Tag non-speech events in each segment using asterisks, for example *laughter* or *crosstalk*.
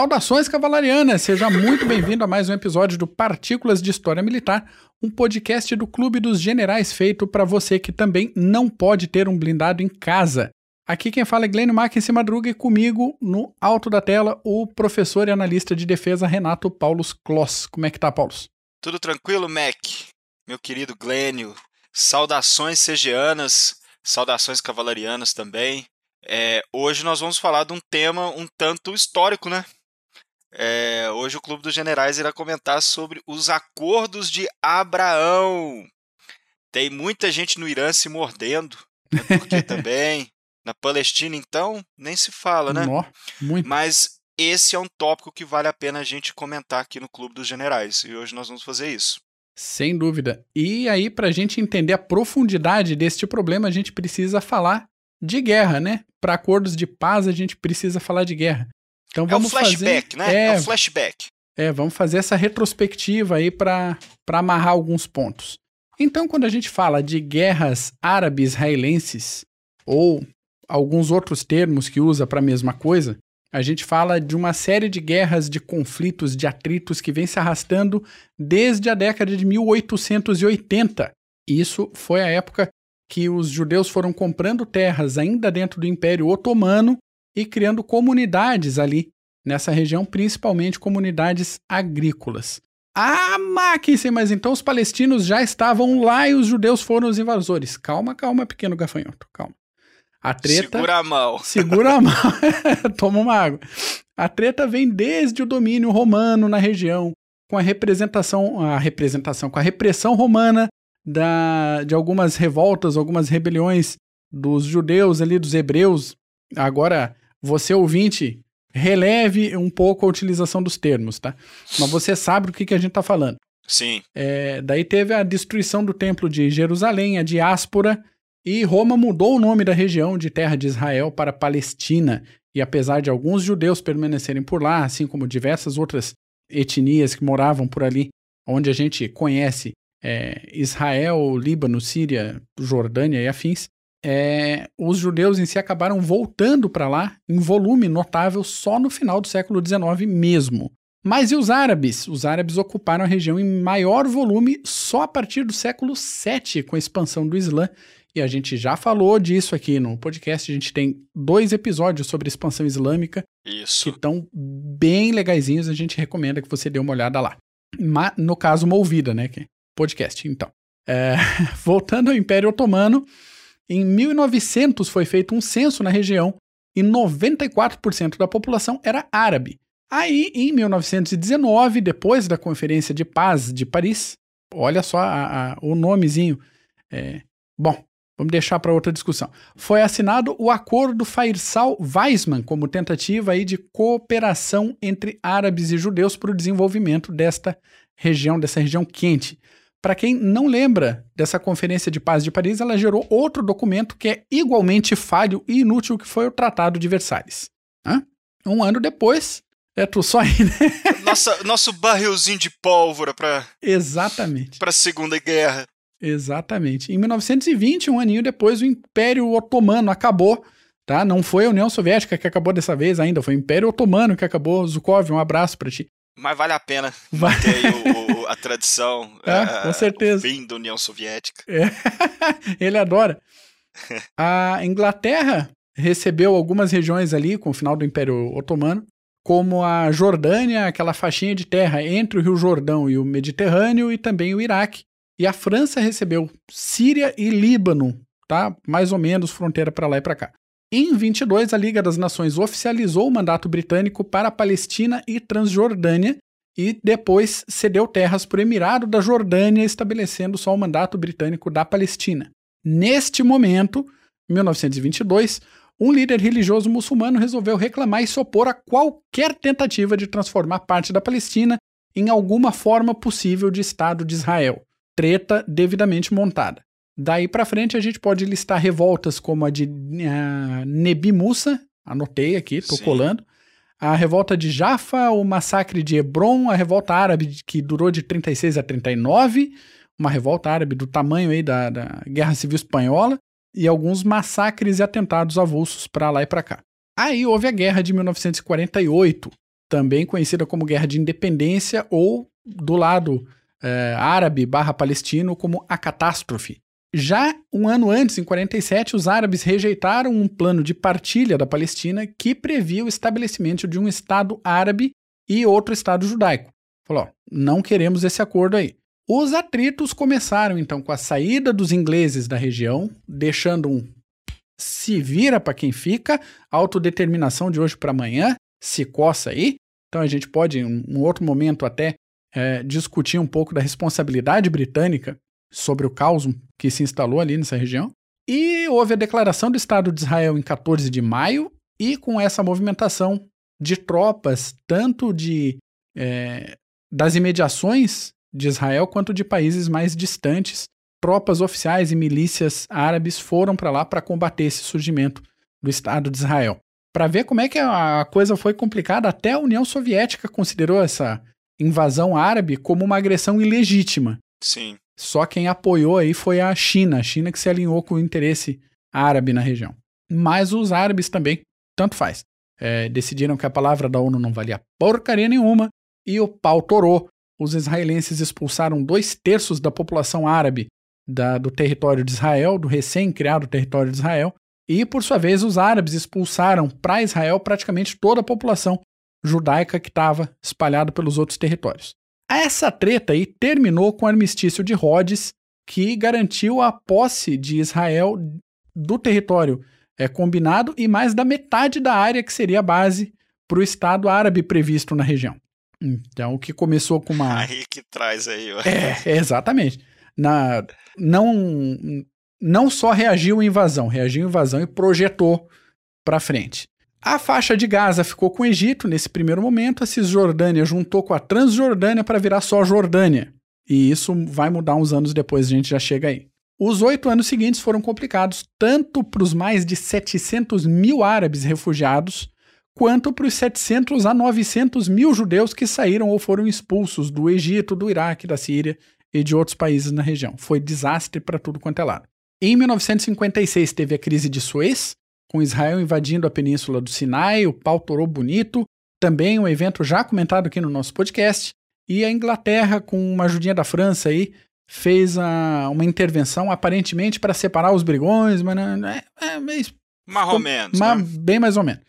Saudações cavalarianas! Seja muito bem-vindo a mais um episódio do Partículas de História Militar, um podcast do Clube dos Generais feito para você que também não pode ter um blindado em casa. Aqui quem fala é Glênio Mackensen Madruga e comigo, no alto da tela, o professor e analista de defesa Renato Paulos Kloss. Como é que tá, Paulos? Tudo tranquilo, Mac? Meu querido Glênio. Saudações segianas, saudações cavalarianas também. É, hoje nós vamos falar de um tema um tanto histórico, né? É, hoje o Clube dos Generais irá comentar sobre os acordos de Abraão. Tem muita gente no Irã se mordendo, na Turquia *laughs* também, na Palestina então, nem se fala, né? Muito. Mas esse é um tópico que vale a pena a gente comentar aqui no Clube dos Generais, e hoje nós vamos fazer isso. Sem dúvida. E aí, para a gente entender a profundidade deste problema, a gente precisa falar de guerra, né? Para acordos de paz, a gente precisa falar de guerra. Então vamos é o flashback, fazer... né? É, é o flashback. É, vamos fazer essa retrospectiva aí para amarrar alguns pontos. Então, quando a gente fala de guerras árabe-israelenses, ou alguns outros termos que usa para a mesma coisa, a gente fala de uma série de guerras, de conflitos, de atritos que vem se arrastando desde a década de 1880. Isso foi a época que os judeus foram comprando terras ainda dentro do Império Otomano e criando comunidades ali nessa região, principalmente comunidades agrícolas. Ah, Mackensen, mas então os palestinos já estavam lá e os judeus foram os invasores. Calma, calma, pequeno gafanhoto, calma. A treta. Segura a mão. Segura a *laughs* mão. *laughs* Toma uma água. A treta vem desde o domínio romano na região, com a representação, a representação, com a repressão romana da, de algumas revoltas, algumas rebeliões dos judeus ali, dos hebreus. Agora, você ouvinte, releve um pouco a utilização dos termos, tá? Mas você sabe do que, que a gente está falando. Sim. É, daí teve a destruição do templo de Jerusalém, a diáspora, e Roma mudou o nome da região de terra de Israel para Palestina. E apesar de alguns judeus permanecerem por lá, assim como diversas outras etnias que moravam por ali, onde a gente conhece é, Israel, Líbano, Síria, Jordânia e afins, é, os judeus em si acabaram voltando para lá em volume notável só no final do século XIX mesmo. Mas e os árabes? Os árabes ocuparam a região em maior volume só a partir do século VII, com a expansão do Islã. E a gente já falou disso aqui no podcast. A gente tem dois episódios sobre expansão islâmica Isso. que estão bem legaisinhos. A gente recomenda que você dê uma olhada lá. Mas, no caso, uma ouvida, né? podcast, então. É, *laughs* voltando ao Império Otomano, em 1900 foi feito um censo na região e 94% da população era árabe. Aí, em 1919, depois da Conferência de Paz de Paris, olha só a, a, o nomezinho. É, bom, vamos deixar para outra discussão. Foi assinado o Acordo Faisal-Weizmann como tentativa aí de cooperação entre árabes e judeus para o desenvolvimento desta região, dessa região quente. Para quem não lembra dessa Conferência de Paz de Paris, ela gerou outro documento que é igualmente falho e inútil, que foi o Tratado de Versalhes. Hã? Um ano depois, é tu só aí, né? *laughs* Nossa, nosso barrilzinho de pólvora para Exatamente. Para a Segunda Guerra. Exatamente. Em 1920, um aninho depois, o Império Otomano acabou, tá? Não foi a União Soviética que acabou dessa vez ainda, foi o Império Otomano que acabou. Zukov, um abraço para ti. Mas vale a pena vai. o, o, a tradição. *laughs* É, com certeza. O fim da União Soviética. É. *laughs* Ele adora. *laughs* A Inglaterra recebeu algumas regiões ali com o final do Império Otomano, como a Jordânia, aquela faixinha de terra entre o Rio Jordão e o Mediterrâneo, e também o Iraque. E a França recebeu Síria e Líbano, tá? Mais ou menos fronteira para lá e para cá. Em 22, a Liga das Nações oficializou o mandato britânico para a Palestina e Transjordânia e depois cedeu terras para o Emirado da Jordânia, estabelecendo só o mandato britânico da Palestina. Neste momento, 1922, um líder religioso muçulmano resolveu reclamar e se opor a qualquer tentativa de transformar parte da Palestina em alguma forma possível de Estado de Israel. Treta devidamente montada. Daí para frente a gente pode listar revoltas como a de uh, Nebi Musa, anotei aqui, tô Sim. colando. A revolta de Jaffa, o massacre de Hebron, a revolta árabe que durou de 36 a 39, uma revolta árabe do tamanho aí da, da Guerra Civil Espanhola, e alguns massacres e atentados avulsos para lá e para cá. Aí houve a Guerra de 1948, também conhecida como Guerra de Independência ou do lado é, árabe barra palestino como a catástrofe. Já um ano antes, em 47, os árabes rejeitaram um plano de partilha da Palestina que previa o estabelecimento de um Estado árabe e outro Estado judaico. Falou, ó, não queremos esse acordo aí. Os atritos começaram então com a saída dos ingleses da região, deixando um se vira para quem fica, autodeterminação de hoje para amanhã, se coça aí. Então a gente pode, em um outro momento, até é, discutir um pouco da responsabilidade britânica sobre o caos que se instalou ali nessa região. E houve a declaração do Estado de Israel em 14 de maio, e com essa movimentação de tropas, tanto de é, das imediações de Israel quanto de países mais distantes, tropas oficiais e milícias árabes foram para lá para combater esse surgimento do Estado de Israel. Para ver como é que a coisa foi complicada, até a União Soviética considerou essa invasão árabe como uma agressão ilegítima. Sim. Só quem apoiou aí foi a China, a China que se alinhou com o interesse árabe na região. Mas os árabes também, tanto faz. É, decidiram que a palavra da ONU não valia porcaria nenhuma e o pau torou. Os israelenses expulsaram dois terços da população árabe da, do território de Israel, do recém-criado território de Israel, e por sua vez os árabes expulsaram para Israel praticamente toda a população judaica que estava espalhada pelos outros territórios. Essa treta aí terminou com o armistício de Rhodes, que garantiu a posse de Israel do território é, combinado e mais da metade da área que seria a base para o Estado árabe previsto na região. Então, o que começou com uma. *laughs* Aí que traz aí, ó. É, exatamente. Na, não, não só reagiu à invasão, reagiu à invasão e projetou para frente. A faixa de Gaza ficou com o Egito nesse primeiro momento, a Cisjordânia juntou com a Transjordânia para virar só Jordânia. E isso vai mudar uns anos depois, a gente já chega aí. Os oito anos seguintes foram complicados tanto para os mais de 700 mil árabes refugiados, quanto para os 700 a 900 mil judeus que saíram ou foram expulsos do Egito, do Iraque, da Síria e de outros países na região. Foi desastre para tudo quanto é lado. Em 1956 teve a crise de Suez, com Israel invadindo a península do Sinai, o pau torou bonito, também um evento já comentado aqui no nosso podcast, e a Inglaterra, com uma ajudinha da França aí, fez a, uma intervenção aparentemente para separar os brigões, mas não, é, é, mais ou menos. né? Bem mais ou menos.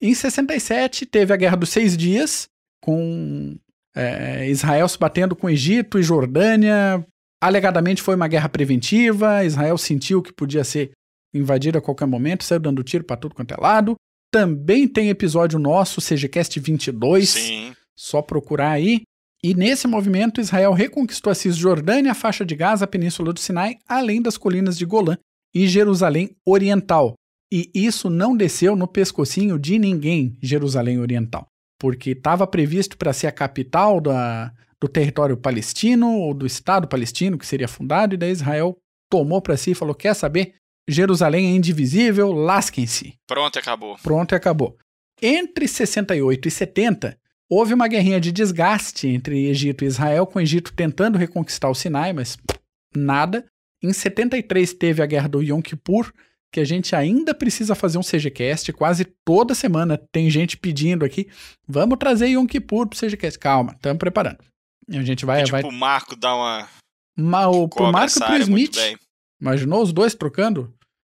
Em 67 teve a Guerra dos Seis Dias, com é, Israel se batendo com Egito e Jordânia. Alegadamente foi uma guerra preventiva, Israel sentiu que podia ser invadir a qualquer momento, saiu dando tiro para tudo quanto é lado. Também tem episódio nosso, CGCast 22. Sim. Só procurar aí. E nesse movimento, Israel reconquistou a Cisjordânia, a faixa de Gaza, a Península do Sinai, além das colinas de Golã e Jerusalém Oriental. E isso não desceu no pescocinho de ninguém, Jerusalém Oriental, porque estava previsto para ser a capital da, do território palestino, ou do Estado palestino, que seria fundado, e daí Israel tomou para si e falou: quer saber? Jerusalém é indivisível, lasquem-se. Pronto, acabou. Pronto, acabou. Entre 68 e 70, houve uma guerrinha de desgaste entre Egito e Israel, com o Egito tentando reconquistar o Sinai, mas nada. Em 73 teve a guerra do Yom Kippur, que a gente ainda precisa fazer um CGCast. Quase toda semana tem gente pedindo aqui. Vamos trazer Yom Kippur pro CGCast. Calma, estamos preparando. A gente vai. Tipo, vai... o Marco dá uma. Ma, o, pro Marco e pro Smith. Imaginou os dois trocando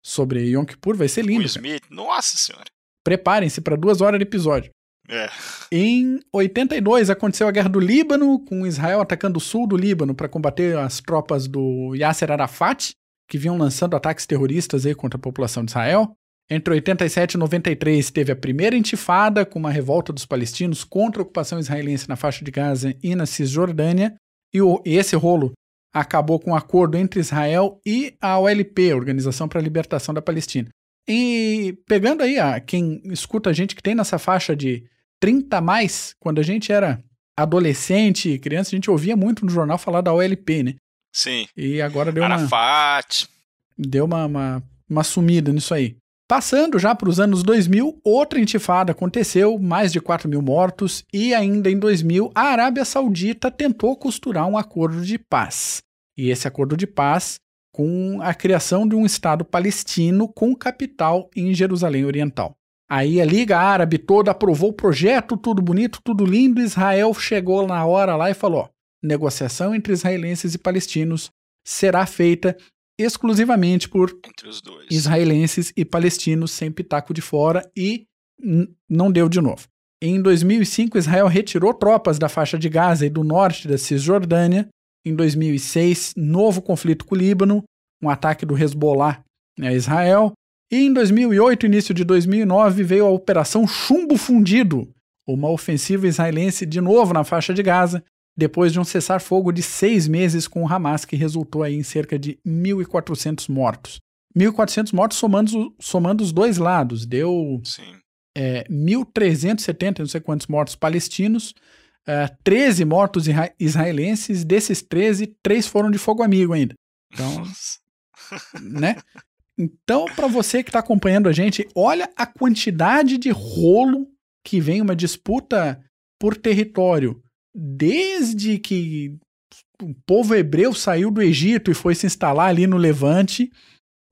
sobre Yom Kippur? Vai ser lindo. O Smith, nossa senhora. Preparem-se para duas horas de episódio. É. Em 82 aconteceu a guerra do Líbano, com Israel atacando o sul do Líbano para combater as tropas do Yasser Arafat, que vinham lançando ataques terroristas aí contra a população de Israel. Entre 87 e 93 teve a primeira intifada, com uma revolta dos palestinos contra a ocupação israelense na faixa de Gaza e na Cisjordânia. E esse rolo acabou com um acordo entre Israel e a OLP, Organização para a Libertação da Palestina. E pegando aí a quem escuta a gente que tem nessa faixa de 30 a mais, quando a gente era adolescente e criança, a gente ouvia muito no jornal falar da OLP, né? Sim. E agora deu Arafat. uma deu uma, uma, uma sumida nisso aí. Passando já para os anos 2000, outra intifada aconteceu, mais de 4 mil mortos, e ainda em 2000, a Arábia Saudita tentou costurar um acordo de paz. E esse acordo de paz com a criação de um Estado palestino com capital em Jerusalém Oriental. Aí a Liga Árabe toda aprovou o projeto, tudo bonito, tudo lindo. Israel chegou na hora lá e falou: ó, negociação entre israelenses e palestinos será feita exclusivamente por israelenses e palestinos, sem pitaco de fora, e não deu de novo. Em 2005, Israel retirou tropas da faixa de Gaza e do norte da Cisjordânia. Em 2006, novo conflito com o Líbano, um ataque do Hezbollah a Israel. E em 2008, início de 2009, veio a Operação Chumbo Fundido, uma ofensiva israelense de novo na faixa de Gaza, depois de um cessar-fogo de seis meses com o Hamas, que resultou em cerca de 1.400 mortos. 1.400 mortos somando, somando os dois lados, deu é, 1.370, não sei quantos mortos palestinos, é, 13 mortos israelenses, desses 13, 3 foram de fogo amigo ainda. Então, né? Então, para você que está acompanhando a gente, olha a quantidade de rolo que vem uma disputa por território. Desde que o povo hebreu saiu do Egito e foi se instalar ali no Levante,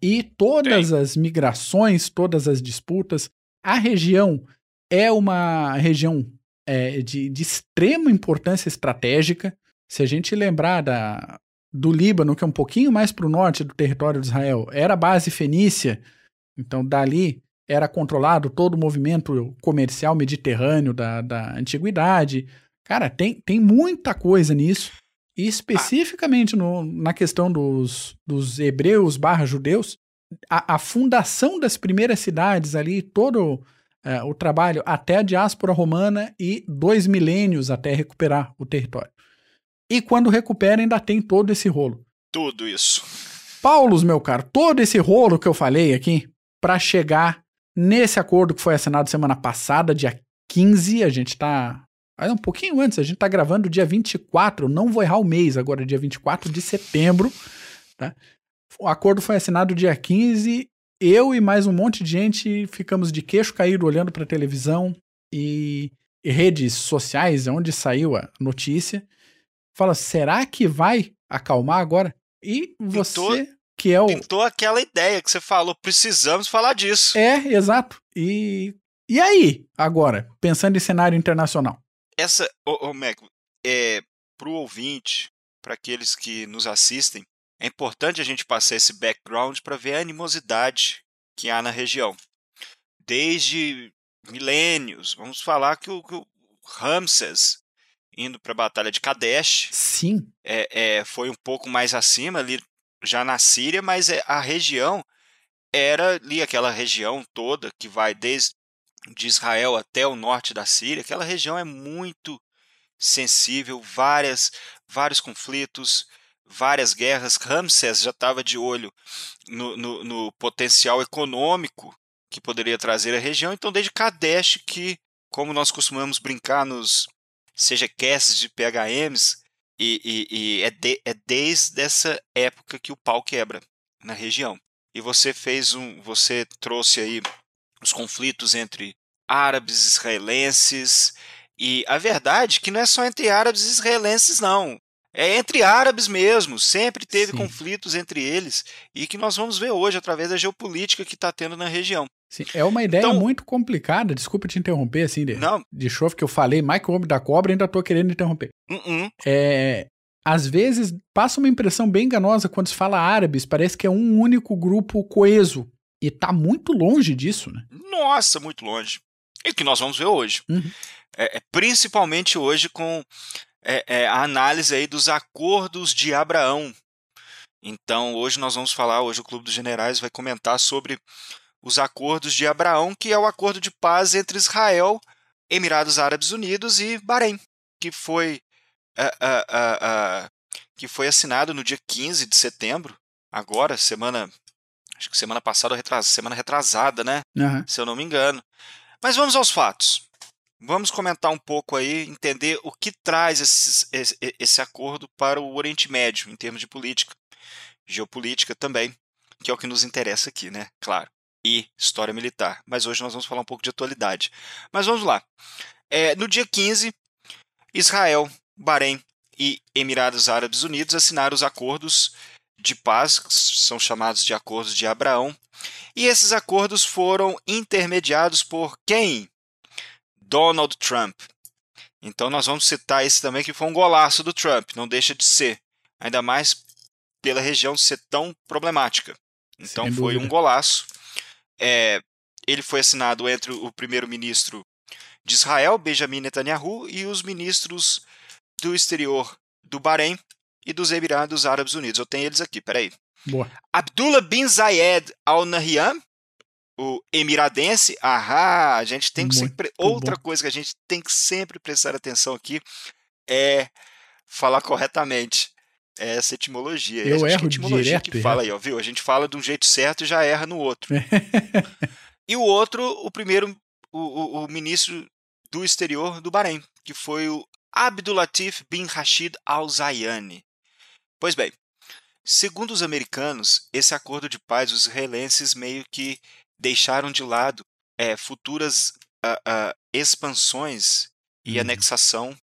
e todas Tem. as migrações, todas as disputas, a região é uma região é, de, de extrema importância estratégica. Se a gente lembrar da, do Líbano, que é um pouquinho mais para o norte do território de Israel, era base fenícia, então dali era controlado todo o movimento comercial mediterrâneo da, da antiguidade. Cara, tem, tem muita coisa nisso. E especificamente no, na questão dos, dos hebreus barra judeus, a, a, fundação das primeiras cidades ali, todo é, o trabalho até a diáspora romana e dois milênios até recuperar o território. E quando recupera, ainda tem todo esse rolo. Tudo isso. Paulos, meu caro, todo esse rolo que eu falei aqui, para chegar nesse acordo que foi assinado semana passada, dia 15, a gente tá. Um pouquinho antes, a gente tá gravando dia 24, não vou errar o mês agora, dia 24 de setembro. Tá? O acordo foi assinado dia 15. Eu e mais um monte de gente ficamos de queixo caído olhando para televisão e redes sociais, onde saiu a notícia fala, será que vai acalmar agora? E você, pintou, que é o. Pintou aquela ideia que você falou, precisamos falar disso. É, exato. E. E aí, agora, pensando em cenário internacional? Essa, ô, ô Mac, é, pro ouvinte, para aqueles que nos assistem, é importante a gente passar esse background para ver a animosidade que há na região. Desde milênios, vamos falar que o, que o Ramses indo para a Batalha de Kadesh. Sim. É, é, foi um pouco mais acima, ali já na Síria, mas é, a região era ali aquela região toda que vai desde de Israel até o norte da Síria. Aquela região é muito sensível, várias, vários conflitos, várias guerras. Ramsés já estava de olho no, no, no, potencial econômico que poderia trazer a região. Então, desde Kadesh, que, como nós costumamos brincar nos, seja casts de PHMs, e, e, e é, de, é desde essa época que o pau quebra na região. E você fez um, você trouxe aí os conflitos entre árabes, israelenses, e a verdade é que não é só entre árabes e israelenses, não. É entre árabes mesmo, sempre teve Sim. conflitos entre eles, e que nós vamos ver hoje através da geopolítica que está tendo na região. Sim, é uma ideia então, muito complicada, desculpa te interromper, assim, de, não. de chove que eu falei, Mike Homem da Cobra, ainda tô querendo interromper. Uh -uh. É, às vezes passa uma impressão bem enganosa quando se fala árabes, parece que é um único grupo coeso. E tá muito longe disso, né? Nossa, muito longe. E o que nós vamos ver hoje. Uhum. É, é, principalmente hoje com é, é, a análise aí dos acordos de Abraão. Então, hoje nós vamos falar, hoje o Clube dos Generais vai comentar sobre os acordos de Abraão, que é o acordo de paz entre Israel, Emirados Árabes Unidos e Bahrein, que foi, uh, uh, uh, que foi assinado no dia 15 de setembro, agora, semana. Acho que semana passada, semana retrasada, né? Uhum. Se eu não me engano. Mas vamos aos fatos. Vamos comentar um pouco aí, entender o que traz esse, esse, esse acordo para o Oriente Médio, em termos de política, geopolítica também, que é o que nos interessa aqui, né? Claro e história militar. Mas hoje nós vamos falar um pouco de atualidade. Mas vamos lá. É, no dia 15, Israel, Bahrein e Emirados Árabes Unidos assinaram os acordos de paz, são chamados de acordos de Abraão, e esses acordos foram intermediados por quem? Donald Trump. Então nós vamos citar esse também que foi um golaço do Trump, não deixa de ser, ainda mais pela região ser tão problemática. Então Sem foi dúvida. um golaço. É, ele foi assinado entre o primeiro-ministro de Israel, Benjamin Netanyahu, e os ministros do exterior do Bahrein e dos Emirados Árabes Unidos. Eu tenho eles aqui, peraí. Boa. Abdullah bin Zayed Al Nahyan, o emiradense. Ahá, a gente tem que sempre. Outra bom. coisa que a gente tem que sempre prestar atenção aqui é falar corretamente essa etimologia. Eu a erro etimologia direto, que fala aí, ó, viu? A gente fala de um jeito certo e já erra no outro. *laughs* e o outro, o primeiro, o, o, o, ministro do exterior do Bahrein, que foi o Abdulatif bin Rashid Al Zayani. Pois bem, segundo os americanos, esse acordo de paz os israelenses meio que deixaram de lado é, futuras uh, uh, expansões e uhum. anexação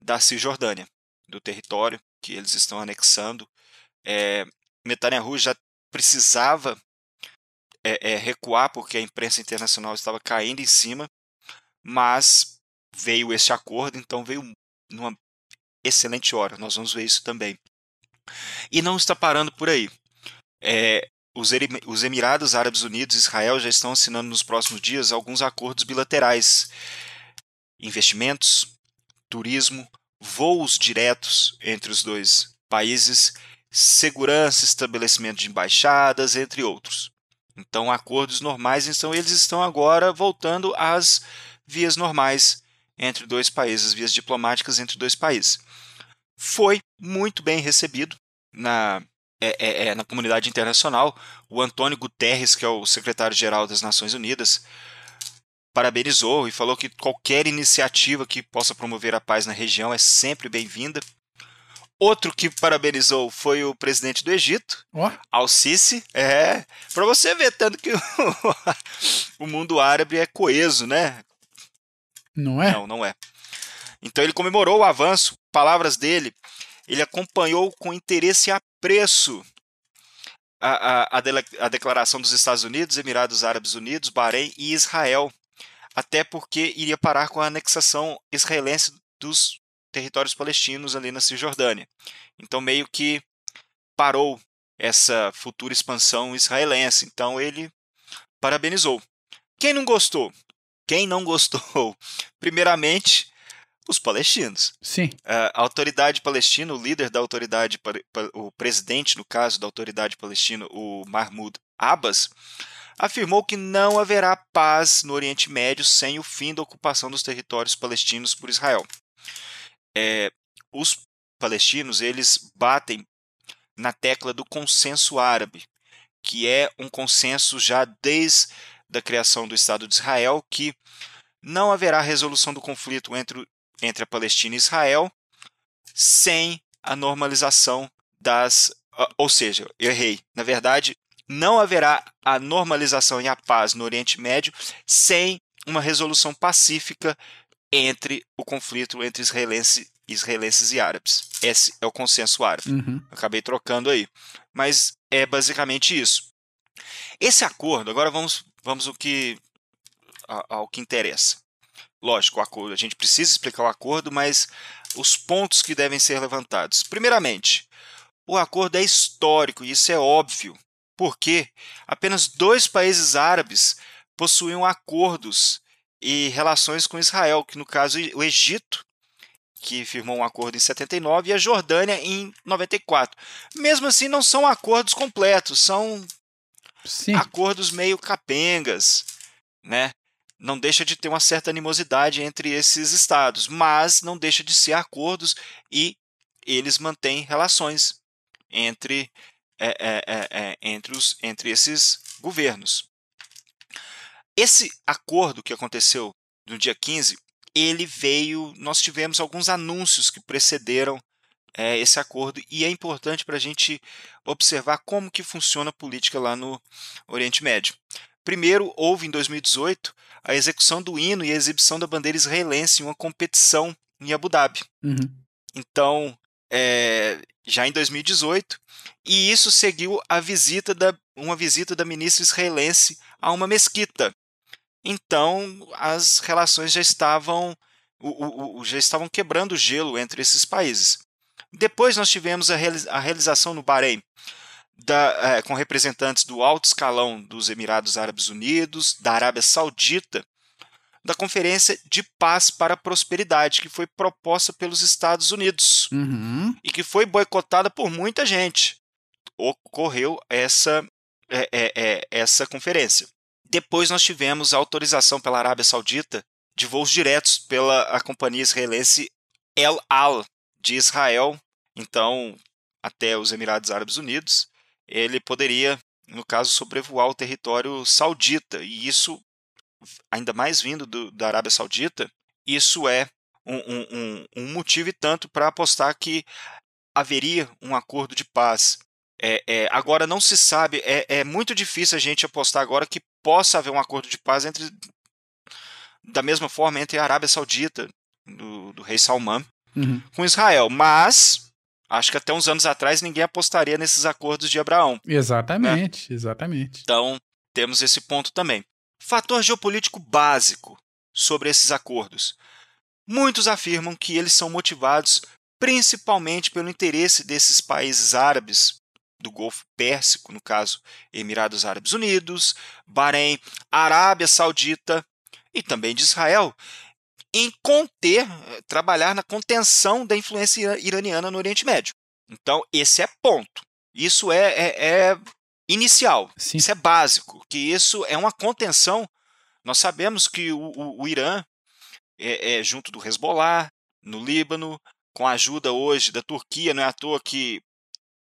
da Cisjordânia, do território que eles estão anexando. É, Netanyahu já precisava é, é, recuar porque a imprensa internacional estava caindo em cima, mas veio esse acordo, então veio numa excelente hora. Nós vamos ver isso também. E não está parando por aí. É, os, os Emirados Árabes Unidos e Israel já estão assinando nos próximos dias alguns acordos bilaterais. Investimentos, turismo, voos diretos entre os dois países, segurança, estabelecimento de embaixadas, entre outros. Então, acordos normais, então eles estão agora voltando às vias normais entre dois países, vias diplomáticas entre dois países. Foi muito bem recebido na, é, é, é na comunidade internacional. O Antônio Guterres, que é o secretário-geral das Nações Unidas, parabenizou e falou que qualquer iniciativa que possa promover a paz na região é sempre bem-vinda. Outro que parabenizou foi o presidente do Egito, oh. Al-Sisi. É, para você ver tanto que *laughs* o mundo árabe é coeso, né? Não é? Não, não é. Então ele comemorou o avanço, palavras dele, ele acompanhou com interesse e apreço a, a, a declaração dos Estados Unidos, Emirados Árabes Unidos, Bahrein e Israel até porque iria parar com a anexação israelense dos territórios palestinos ali na Cisjordânia. Então, meio que parou essa futura expansão israelense. Então, ele parabenizou. Quem não gostou? Quem não gostou? *laughs* Primeiramente, os palestinos. Sim. A autoridade palestina, o líder da autoridade, o presidente, no caso, da autoridade palestina, o Mahmoud Abbas, afirmou que não haverá paz no Oriente Médio sem o fim da ocupação dos territórios palestinos por Israel. É, os palestinos eles batem na tecla do consenso árabe, que é um consenso já desde a criação do Estado de Israel que não haverá resolução do conflito entre, entre a Palestina e Israel sem a normalização das. Ou seja, eu errei. Na verdade, não haverá a normalização e a paz no Oriente Médio sem uma resolução pacífica entre o conflito entre israelense, israelenses e árabes. Esse é o consenso árabe. Uhum. Acabei trocando aí. Mas é basicamente isso. Esse acordo, agora vamos, vamos ao, que, ao que interessa. Lógico, o acordo, a gente precisa explicar o acordo, mas os pontos que devem ser levantados. Primeiramente, o acordo é histórico, e isso é óbvio porque apenas dois países árabes possuíam acordos e relações com Israel, que no caso o Egito, que firmou um acordo em 79, e a Jordânia em 94. Mesmo assim, não são acordos completos, são Sim. acordos meio capengas, né? Não deixa de ter uma certa animosidade entre esses estados, mas não deixa de ser acordos e eles mantêm relações entre é, é, é, é, entre, os, entre esses governos. Esse acordo que aconteceu no dia 15, ele veio. Nós tivemos alguns anúncios que precederam é, esse acordo e é importante para a gente observar como que funciona a política lá no Oriente Médio. Primeiro, houve em 2018 a execução do hino e a exibição da bandeira israelense em uma competição em Abu Dhabi. Uhum. Então, é, já em 2018, e isso seguiu a visita da, uma visita da ministra israelense a uma mesquita. Então, as relações já estavam, o, o, já estavam quebrando o gelo entre esses países. Depois nós tivemos a, a realização no Bahrein, da, é, com representantes do alto escalão dos Emirados Árabes Unidos, da Arábia Saudita, da Conferência de Paz para a Prosperidade, que foi proposta pelos Estados Unidos uhum. e que foi boicotada por muita gente. Ocorreu essa, é, é, é, essa conferência. Depois nós tivemos a autorização pela Arábia Saudita de voos diretos pela a companhia israelense El Al de Israel, então até os Emirados Árabes Unidos, ele poderia, no caso, sobrevoar o território saudita, e isso ainda mais vindo do, da Arábia Saudita, isso é um, um, um motivo e tanto para apostar que haveria um acordo de paz. É, é, agora não se sabe, é, é, muito difícil a gente apostar agora que possa haver um acordo de paz entre da mesma forma entre a Arábia Saudita, do, do rei Salman, uhum. com Israel. Mas acho que até uns anos atrás ninguém apostaria nesses acordos de Abraão. Exatamente, né? exatamente. Então temos esse ponto também. Fator geopolítico básico sobre esses acordos. Muitos afirmam que eles são motivados principalmente pelo interesse desses países árabes do Golfo Pérsico, no caso Emirados Árabes Unidos, Bahrein, Arábia Saudita e também de Israel, em conter, trabalhar na contenção da influência iraniana no Oriente Médio. Então, esse é ponto. Isso é, é, é inicial. Sim. Isso é básico, que isso é uma contenção. Nós sabemos que o, o, o Irã, é, é, junto do Hezbollah, no Líbano, com a ajuda hoje da Turquia, não é à toa que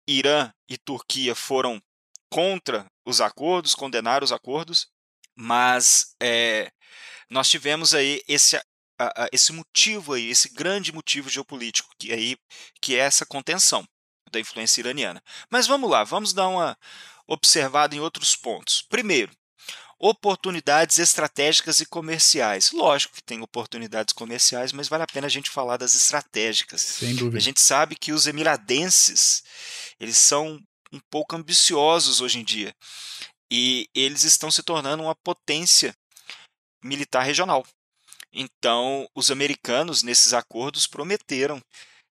Irã e Turquia foram contra os acordos, condenaram os acordos, mas é, nós tivemos aí esse, esse motivo aí, esse grande motivo geopolítico que aí que é essa contenção da influência iraniana. Mas vamos lá, vamos dar uma, observado em outros pontos. Primeiro, oportunidades estratégicas e comerciais. Lógico que tem oportunidades comerciais, mas vale a pena a gente falar das estratégicas. Sem dúvida. A gente sabe que os emiradenses, eles são um pouco ambiciosos hoje em dia. E eles estão se tornando uma potência militar regional. Então, os americanos, nesses acordos, prometeram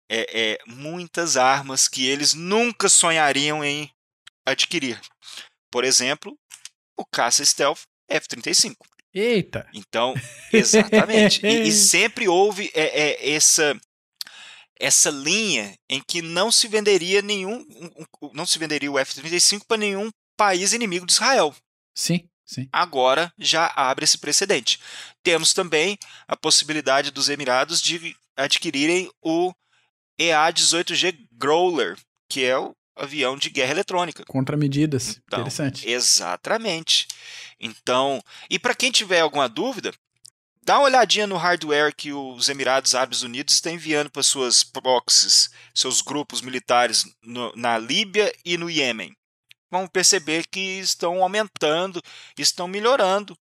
é, é, muitas armas que eles nunca sonhariam em adquirir. Por exemplo, o caça stealth F-35. Eita! Então, exatamente. e, e, *laughs* sempre houve é, é, essa essa linha em que não se venderia nenhum não se venderia o F-35 para nenhum país inimigo de Israel. Sim, sim. Agora já abre esse precedente. Temos também a possibilidade dos Emirados de adquirirem o EA-18G Growler, que é o avião de guerra eletrônica. Contramedidas. Então, Interessante. Exatamente. Então, e para quem tiver alguma dúvida, dá uma olhadinha no hardware que os Emirados Árabes Unidos estão enviando para suas proxies, seus grupos militares no, na Líbia e no Iêmen. Vamos perceber que estão aumentando, estão melhorando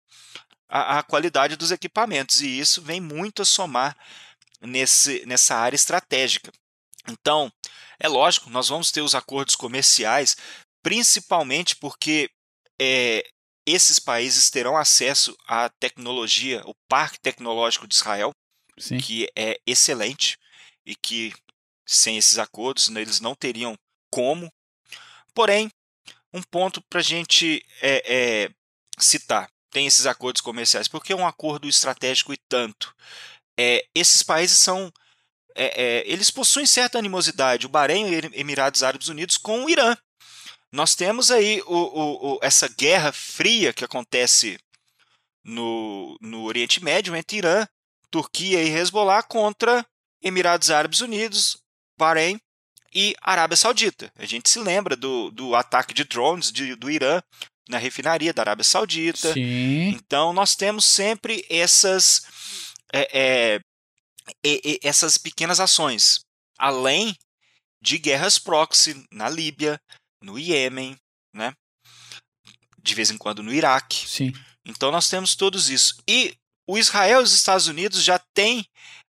a, a qualidade dos equipamentos, e isso vem muito a somar nesse, nessa área estratégica. Então, é lógico, nós vamos ter os acordos comerciais, principalmente porque é, esses países terão acesso à tecnologia, o parque tecnológico de Israel, Sim. que é excelente e que sem esses acordos eles não teriam como. Porém, um ponto para a gente é, é, citar: tem esses acordos comerciais, porque é um acordo estratégico e tanto. É, esses países são é, é, eles possuem certa animosidade, o Bahrein e Emirados Árabes Unidos, com o Irã. Nós temos aí o, o, o, essa guerra fria que acontece no, no Oriente Médio entre Irã, Turquia e Hezbollah contra Emirados Árabes Unidos, Bahrein e Arábia Saudita. A gente se lembra do, do ataque de drones de, do Irã na refinaria da Arábia Saudita. Sim. Então nós temos sempre essas é, é, essas pequenas ações, além de guerras proxy na Líbia, no Iêmen, né? de vez em quando no Iraque. Sim. Então nós temos todos isso. E o Israel e os Estados Unidos já têm,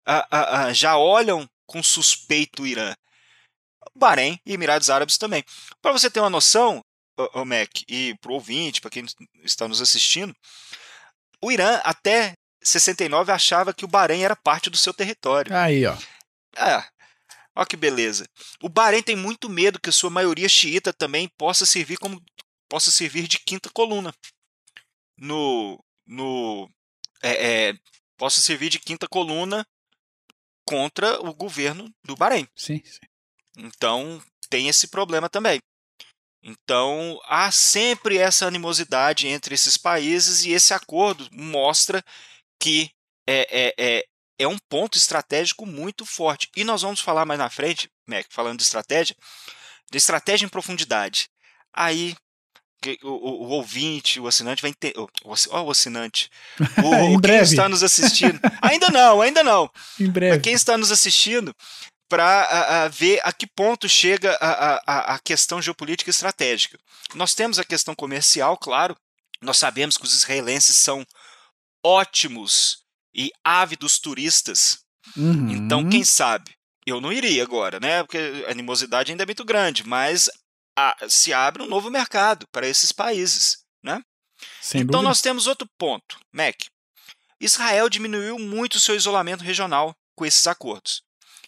uh, uh, uh, já olham com suspeito o Irã. Bahrein e Emirados Árabes também. Para você ter uma noção, o Mac, e para o ouvinte, para quem está nos assistindo, o Irã até 69 achava que o Bahrein era parte do seu território. Aí, ó. É. Olha que beleza. O Bahrein tem muito medo que a sua maioria xiita também possa servir como possa servir de quinta coluna no no é, é, possa servir de quinta coluna contra o governo do Bahrein. Sim, sim. Então tem esse problema também. Então há sempre essa animosidade entre esses países e esse acordo mostra que é, é, é, é um ponto estratégico muito forte. E nós vamos falar mais na frente, Mac, falando de estratégia, de estratégia em profundidade. Aí o, o, o, ouvinte, o assinante vai entender. O, assinante. *laughs* O, quem está nos assistindo. ainda não, ainda não. *laughs* Em breve. Mas quem está nos assistindo para ver a que ponto chega a, a, a questão geopolítica e estratégica. Nós temos a questão comercial, claro. Nós sabemos que os israelenses são ótimos e ávidos turistas. Uhum. Então, quem sabe? Eu não iria agora, né? Porque a animosidade ainda é muito grande, mas a, se abre um novo mercado para esses países, né? Sem então dúvida. nós temos outro ponto, Mac. Israel diminuiu muito o seu isolamento regional com esses acordos.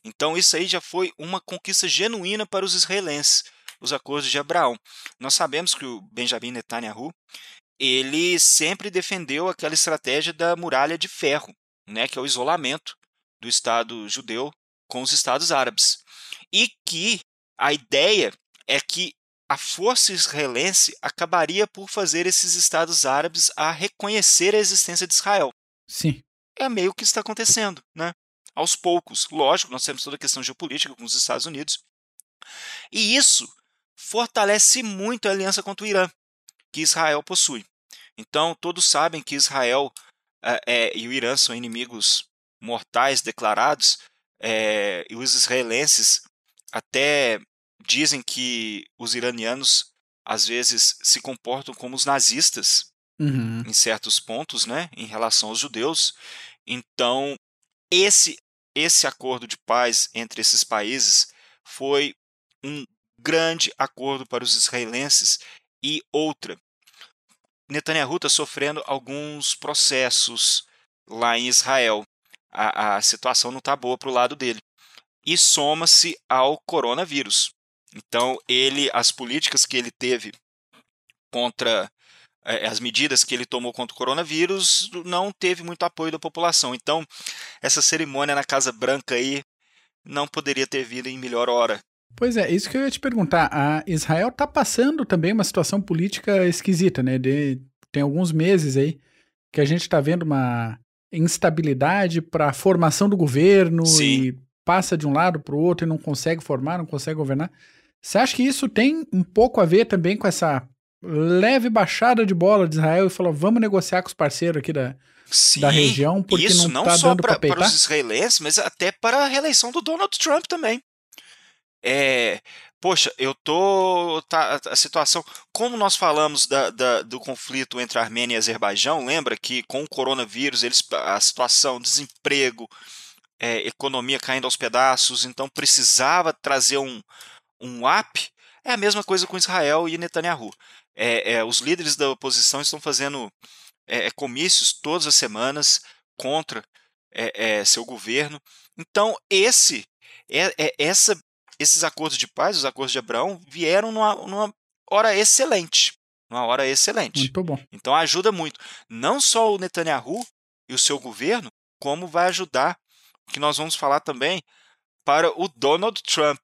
Então isso aí já foi uma conquista genuína para os israelenses, os acordos de Abraão. Nós sabemos que o Benjamin Netanyahu ele sempre defendeu aquela estratégia da muralha de ferro, né, que é o isolamento do Estado judeu com os Estados árabes. E que a ideia é que a força israelense acabaria por fazer esses Estados árabes a reconhecer a existência de Israel. Sim. É meio que está acontecendo, né? Aos poucos. Lógico, nós temos toda a questão geopolítica com os Estados Unidos. E isso fortalece muito a aliança contra o Irã, que Israel possui. Então, todos sabem que Israel é, é, e o Irã são inimigos mortais declarados, é, e os israelenses até dizem que os iranianos às vezes se comportam como os nazistas uhum. em certos pontos, né, em relação aos judeus. Então, esse esse acordo de paz entre esses países foi um grande acordo para os israelenses e outra. Netanyahu está sofrendo alguns processos lá em Israel. A, a situação não está boa para o lado dele. E soma-se ao coronavírus. Então, ele, as políticas que ele teve contra as medidas que ele tomou contra o coronavírus não teve muito apoio da população. Então, essa cerimônia na Casa Branca aí não poderia ter vindo em melhor hora. Pois é, isso que eu ia te perguntar. A Israel está passando também uma situação política esquisita, né? De, tem alguns meses aí que a gente está vendo uma instabilidade para a formação do governo Sim. e passa de um lado para o outro e não consegue formar, não consegue governar. Você acha que isso tem um pouco a ver também com essa leve baixada de bola de Israel e falou: vamos negociar com os parceiros aqui da, Sim, da região, porque isso não não tá só dando pra- para os israelenses, mas até para a reeleição do Donald Trump também. É, poxa, eu tô tá, a situação, como nós falamos da, da- do conflito entre a Armênia e Azerbaijão, lembra que com o coronavírus eles a situação, desemprego, é, economia caindo aos pedaços, então precisava trazer um um up. É a mesma coisa com Israel e Netanyahu. É, é, os líderes da oposição estão fazendo é, comícios todas as semanas contra é, é, seu governo. Então, esse, é, é- essa, esses acordos de paz, os acordos de Abraão, vieram numa, numa hora excelente. Numa hora excelente. Muito bom. Então, ajuda muito. Não só o Netanyahu e o seu governo, como vai ajudar, que nós vamos falar também, para o Donald Trump.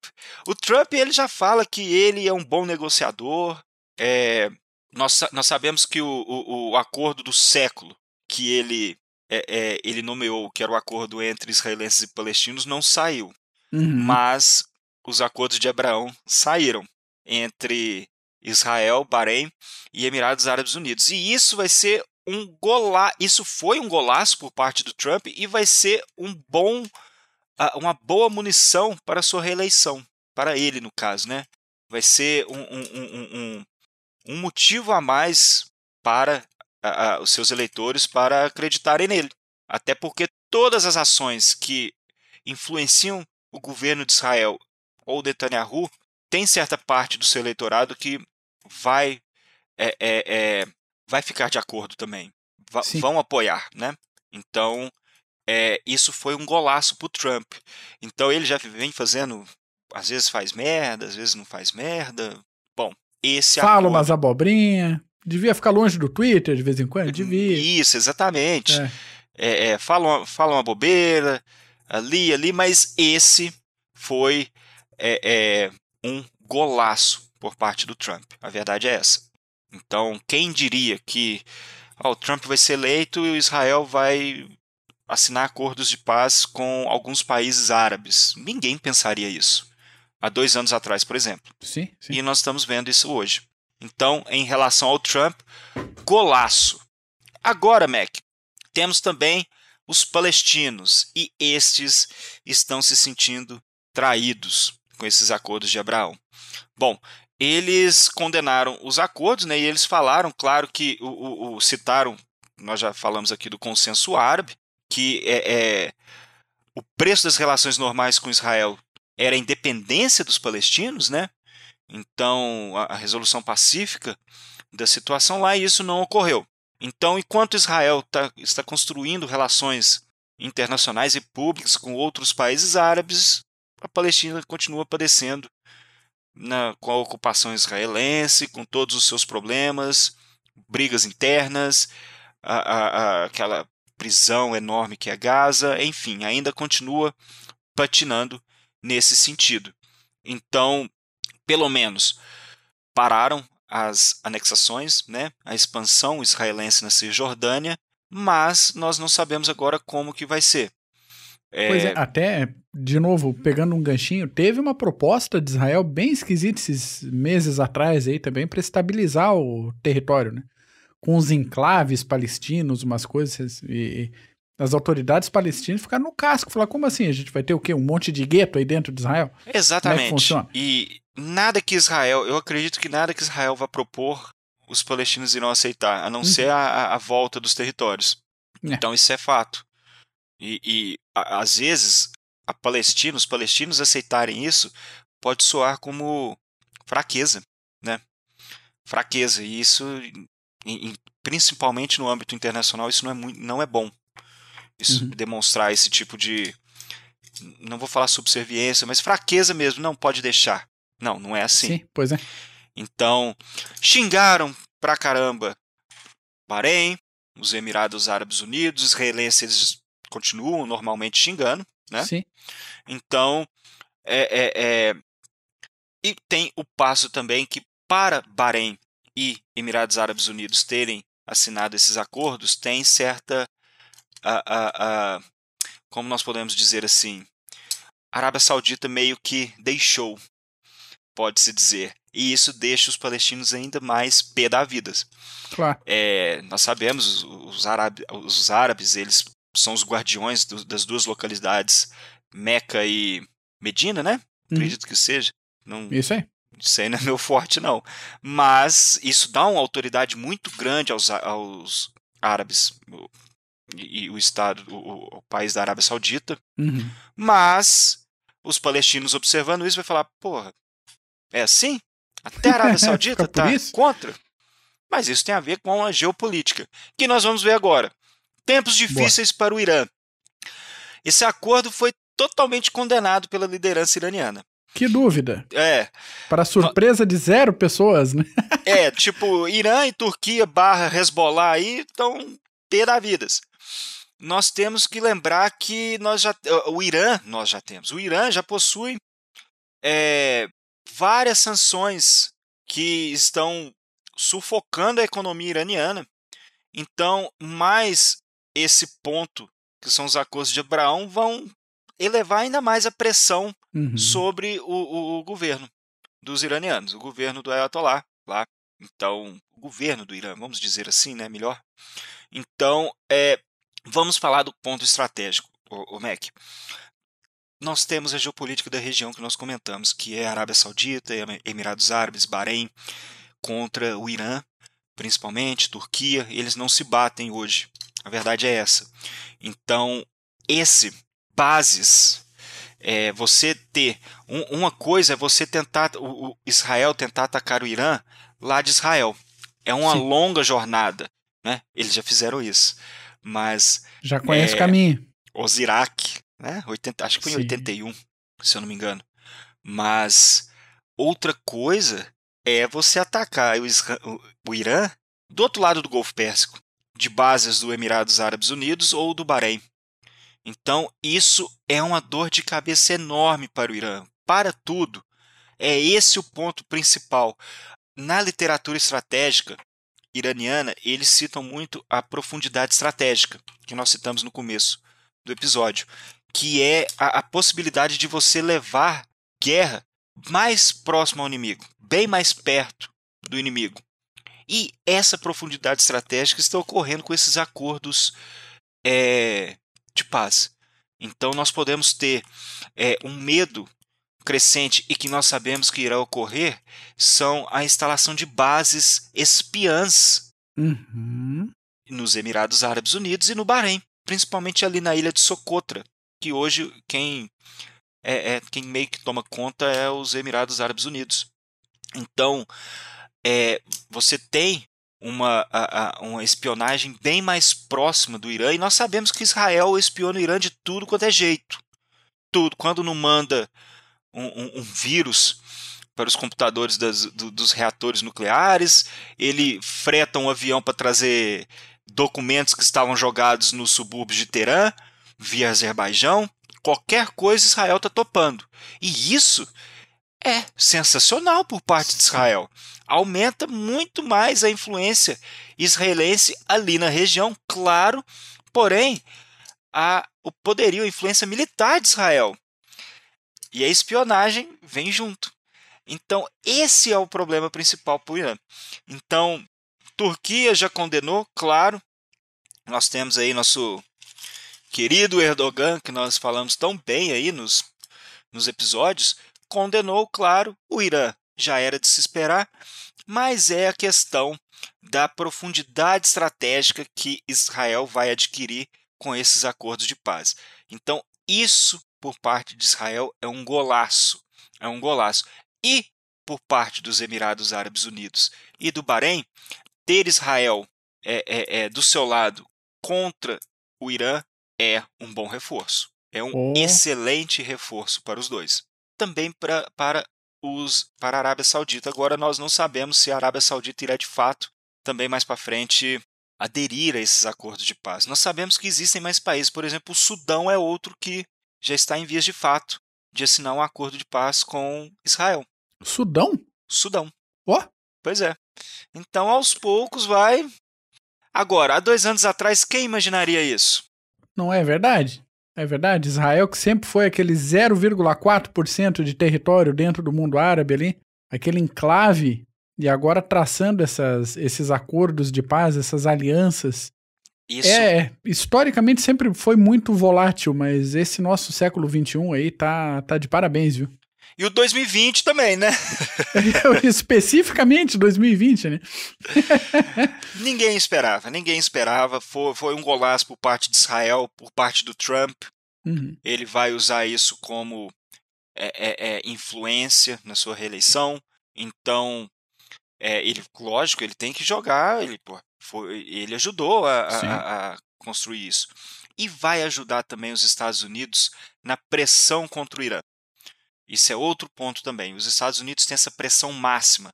O Trump ele já fala que ele é um bom negociador. É, nós, nós sabemos que o, o, o acordo do século que ele, é, é, ele nomeou, que era o acordo entre israelenses e palestinos, não saiu. Uhum. Mas os acordos de Abraão saíram entre Israel, Bahrein e Emirados Árabes Unidos. E isso vai ser um golaço. Isso foi um golaço por parte do Trump e vai ser um bom, uma boa munição para a sua reeleição. Para ele, no caso, né? Vai ser um, um, um, um, motivo a mais para ah, ah, os seus eleitores para acreditarem nele. Até porque todas as ações que influenciam o governo de Israel ou Netanyahu, tem certa parte do seu eleitorado que vai, é, é, é, vai ficar de acordo também. Va vão apoiar, né? Então, é, isso foi um golaço para o Trump. Então, ele já vem fazendo, às vezes faz merda, às vezes não faz merda. Esse Fala acordo... umas abobrinha. Devia ficar longe do Twitter de vez em quando? Devia. Isso, exatamente. É. É, é, fala, uma, fala uma bobeira ali, ali, mas esse foi é, é, um golaço por parte do Trump. A verdade é essa. Então, quem diria que oh, o Trump vai ser eleito e o Israel vai assinar acordos de paz com alguns países árabes? Ninguém pensaria isso. Há dois anos atrás, por exemplo. Sim, sim. E nós estamos vendo isso hoje. Então, em relação ao Trump, golaço. Agora, Mac, temos também os palestinos, e estes estão se sentindo traídos com esses acordos de Abraão. Bom, eles condenaram os acordos, né, e eles falaram, claro que o, o, o citaram, nós já falamos aqui do consenso árabe, que é, é, o preço das relações normais com Israel era a independência dos palestinos, né? Então, a, a resolução pacífica da situação lá, e isso não ocorreu. Então, enquanto Israel tá, está construindo relações internacionais e públicas com outros países árabes, a Palestina continua padecendo na, com a ocupação israelense, com todos os seus problemas, brigas internas, a, a, a, aquela prisão enorme que é Gaza, enfim, ainda continua patinando nesse sentido. Então, pelo menos, pararam as anexações, né, a expansão israelense na Cisjordânia, mas nós não sabemos agora como que vai ser. É... Pois é, até, de novo, pegando um ganchinho, teve uma proposta de Israel bem esquisita esses meses atrás aí também para estabilizar o território, né? Com os enclaves palestinos, umas coisas, e, as autoridades palestinas ficaram no casco, falar como assim, a gente vai ter o quê? Um monte de gueto aí dentro de Israel? Exatamente. É que funciona? E nada que Israel, eu acredito que nada que Israel vá propor, os palestinos irão aceitar, a não uhum. ser a, a, volta dos territórios. É. Então isso é fato. E, e a, às vezes, a Palestina, os palestinos aceitarem isso pode soar como fraqueza, né? Fraqueza. E isso, em, principalmente no âmbito internacional, isso não é, muito, não é bom. Isso uhum. demonstrar esse tipo de não vou falar subserviência, mas fraqueza mesmo, não pode deixar. Não, não é assim. Sim, pois é. Então, xingaram pra caramba Bahrein, os Emirados Árabes Unidos, os israelenses eles continuam normalmente xingando, né? Sim. Então, é, é, é... e tem o passo também que para Bahrein e Emirados Árabes Unidos terem assinado esses acordos, tem certa, a, a, a, como nós podemos dizer assim, a Arábia Saudita meio que deixou pode-se dizer. E isso deixa os palestinos ainda mais pé da vida. Claro. É, nós sabemos, os, árabes, os árabes eles são os guardiões do, das duas localidades, Meca e Medina, né? Uhum. Acredito que seja. Não, isso aí. Isso aí não é meu *laughs* forte, não. Mas isso dá uma autoridade muito grande aos, aos árabes e, e o Estado, o, o, país da Arábia Saudita. Uhum. Mas os palestinos observando isso vai falar, porra, é assim? Até a Arábia *laughs* Saudita está contra? Mas isso tem a ver com a geopolítica, que nós vamos ver agora. Tempos difíceis Boa. para o Irã. Esse acordo foi totalmente condenado pela liderança iraniana. Que dúvida. É. Para surpresa de zero pessoas, né? é, tipo, Irã e Turquia barra Hezbollah aí estão pé da vidas. Nós temos que lembrar que nós já. O Irã, nós já temos. O Irã já possui é, várias sanções que estão sufocando a economia iraniana. Então, mais esse ponto, que são os acordos de Abraão, vão elevar ainda mais a pressão uhum. sobre o, o, o, governo dos iranianos, o governo do Ayatollah lá. Então, o governo do Irã, vamos dizer assim, né, melhor. Então, é, vamos falar do ponto estratégico, o, o Mac nós temos a geopolítica da região que nós comentamos, que é a Arábia Saudita, Emirados Árabes, Bahrein, contra o Irã, principalmente, Turquia, eles não se batem hoje. A verdade é essa. Então, esse bases é, você ter. Um, uma coisa é você tentar. O, o, Israel tentar atacar o Irã lá de Israel. É uma Sim. longa jornada. Né? Eles já fizeram isso. Mas. Já conhece o é, caminho. Osirak, né? 80, acho que foi Sim. em 81, se eu não me engano. Mas outra coisa é você atacar o, o, o Irã do outro lado do Golfo Pérsico, de bases do Emirados Árabes Unidos ou do Bahrein. Então, isso é uma dor de cabeça enorme para o Irã. Para tudo. É esse o ponto principal. Na literatura estratégica iraniana, eles citam muito a profundidade estratégica, que nós citamos no começo do episódio, que é a, a possibilidade de você levar guerra mais próximo ao inimigo, bem mais perto do inimigo. E essa profundidade estratégica está ocorrendo com esses acordos é, de paz. Então nós podemos ter é, um medo crescente e que nós sabemos que irá ocorrer são a instalação de bases espiãs uhum. nos Emirados Árabes Unidos e no Bahrein, principalmente ali na ilha de Socotra, que hoje quem é, é quem meio que toma conta é os Emirados Árabes Unidos. Então é, você tem uma, a, a, uma espionagem bem mais próxima do Irã, e nós sabemos que Israel espiona o Irã de tudo quanto é jeito. Tudo. Quando não manda um, um, um vírus para os computadores das, do, dos reatores nucleares, ele freta um avião para trazer documentos que estavam jogados nos subúrbios de Teherã, via Azerbaijão. Qualquer coisa Israel está topando. E isso é sensacional por parte de Israel aumenta muito mais a influência israelense ali na região, claro, porém, a, o poderio, a influência militar de Israel. E a espionagem vem junto. Então, esse é o problema principal para o Irã. Então, Turquia já condenou, claro. Nós temos aí nosso querido Erdogan, que nós falamos tão bem aí nos, nos episódios, condenou, claro, o Irã já era de se esperar, mas é a questão da profundidade estratégica que Israel vai adquirir com esses acordos de paz. Então, isso por parte de Israel é um golaço, é um golaço. E por parte dos Emirados Árabes Unidos e do Bahrein, ter Israel é, é, é do seu lado contra o Irã é um bom reforço. É um oh. excelente reforço para os dois. Também pra, para os para a Arábia Saudita. Agora nós não sabemos se a Arábia Saudita irá de fato também mais para frente aderir a esses acordos de paz. Nós sabemos que existem mais países, por exemplo, o Sudão é outro que já está em vias de fato de assinar um acordo de paz com Israel. Sudão? Sudão. Ó. Oh. Pois é. Então, aos poucos vai. Agora, há dois anos atrás, quem imaginaria isso? Não é verdade? É verdade, Israel que sempre foi aquele 0,4% de território dentro do mundo árabe ali, aquele enclave, e agora traçando essas, esses acordos de paz, essas alianças. Isso. É, historicamente sempre foi muito volátil, mas esse nosso século XXI aí tá, tá de parabéns, viu? E o 2020 também, né? *laughs* Especificamente 2020, né? *laughs* ninguém esperava, ninguém esperava. Foi, foi um golaço por parte de Israel, por parte do Trump. Uhum. Ele vai usar isso como é, é, é, influência na sua reeleição. Então, é, ele, lógico, ele tem que jogar. Ele, pô, foi, ele ajudou a, a, a construir isso. E vai ajudar também os Estados Unidos na pressão contra o Irã. Isso é outro ponto também. Os Estados Unidos têm essa pressão máxima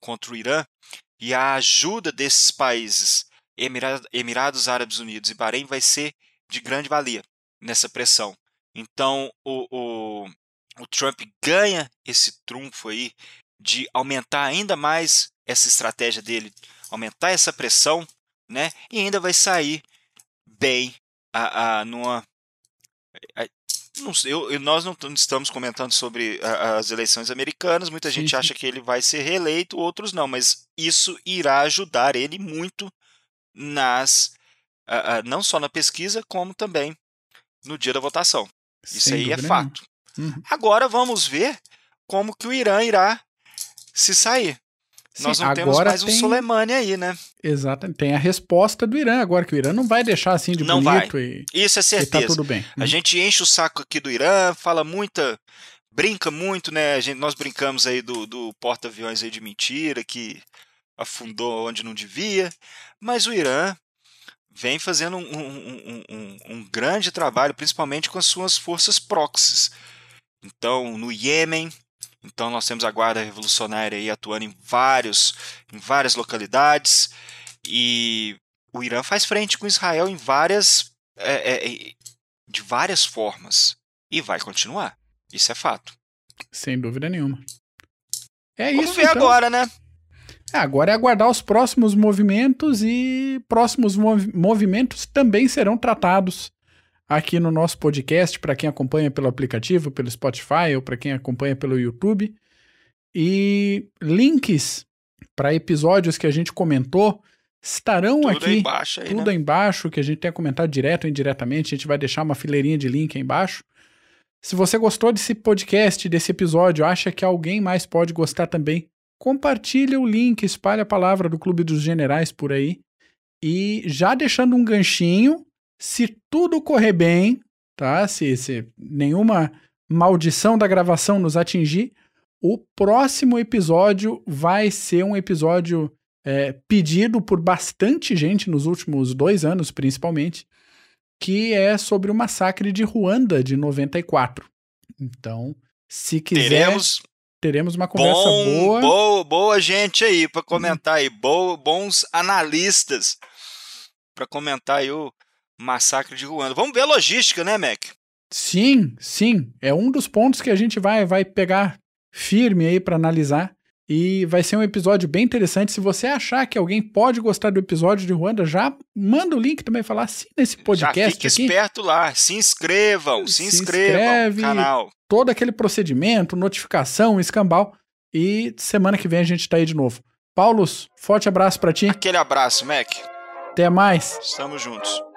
contra o Irã e a ajuda desses países, Emirados Árabes Unidos e Bahrein, vai ser de grande valia nessa pressão. Então, o, o, o Trump ganha esse trunfo aí de aumentar ainda mais essa estratégia dele, aumentar essa pressão, né? E ainda vai sair bem a, a, numa não sei, eu, nós não estamos comentando sobre as eleições americanas, muita gente acha que ele vai ser reeleito, outros não, mas isso irá ajudar ele muito nas. não só na pesquisa, como também no dia da votação. Isso Sem aí é fato. Uhum. Agora vamos ver como que o Irã irá se sair. Sim, nós não temos mais tem... um Soleimani aí, né? Exato, tem a resposta do Irã agora, que o Irã não vai deixar assim de não bonito vai. e Isso é certeza. Tá tudo bem. A hum. gente enche o saco aqui do Irã, fala muita, brinca muito, né? A gente, nós brincamos aí do, do porta-aviões aí de mentira, que afundou onde não devia, mas o Irã vem fazendo um, um, um, um, grande trabalho, principalmente com as suas forças proxies. Então, no Iêmen, então nós temos a Guarda Revolucionária aí atuando em, vários, em várias localidades, e o Irã faz frente com Israel em várias, é, é, de várias formas, e vai continuar. Isso é fato. Sem dúvida nenhuma. É Vamos isso. Vamos ver então. agora, né? É, agora é aguardar os próximos movimentos e próximos mov movimentos também serão tratados aqui no nosso podcast para quem acompanha pelo aplicativo, pelo Spotify ou para quem acompanha pelo YouTube. E links para episódios que a gente comentou estarão tudo aqui. Embaixo aí, tudo né? aí embaixo, que a gente tenha comentado direto ou indiretamente. A gente vai deixar uma fileirinha de link aí embaixo. Se você gostou desse podcast, desse episódio, acha que alguém mais pode gostar também, compartilha o link, espalha a palavra do Clube dos Generais por aí. E já deixando um ganchinho, se tudo correr bem, tá? Se, se nenhuma maldição da gravação nos atingir, o próximo episódio vai ser um episódio é, pedido por bastante gente nos últimos dois anos, principalmente, que é sobre o massacre de Ruanda de 94. Então, se quiser. Teremos teremos uma conversa Bom, boa. boa. Boa gente aí para comentar aí, Bo, bons analistas para comentar aí o massacre de Ruanda. Vamos ver a logística, né, Mac? Sim, sim, é um dos pontos que a gente vai vai pegar firme aí para analisar. E vai ser um episódio bem interessante. Se você achar que alguém pode gostar do episódio de Ruanda, já manda o link também falar assim nesse podcast. Já fique aqui. esperto lá, se inscrevam, se, se inscrevam inscreve, no canal. Todo aquele procedimento, notificação, escambau. E semana que vem a gente tá aí de novo. Paulos, forte abraço para ti. Aquele abraço, Mac. Até mais. Estamos juntos.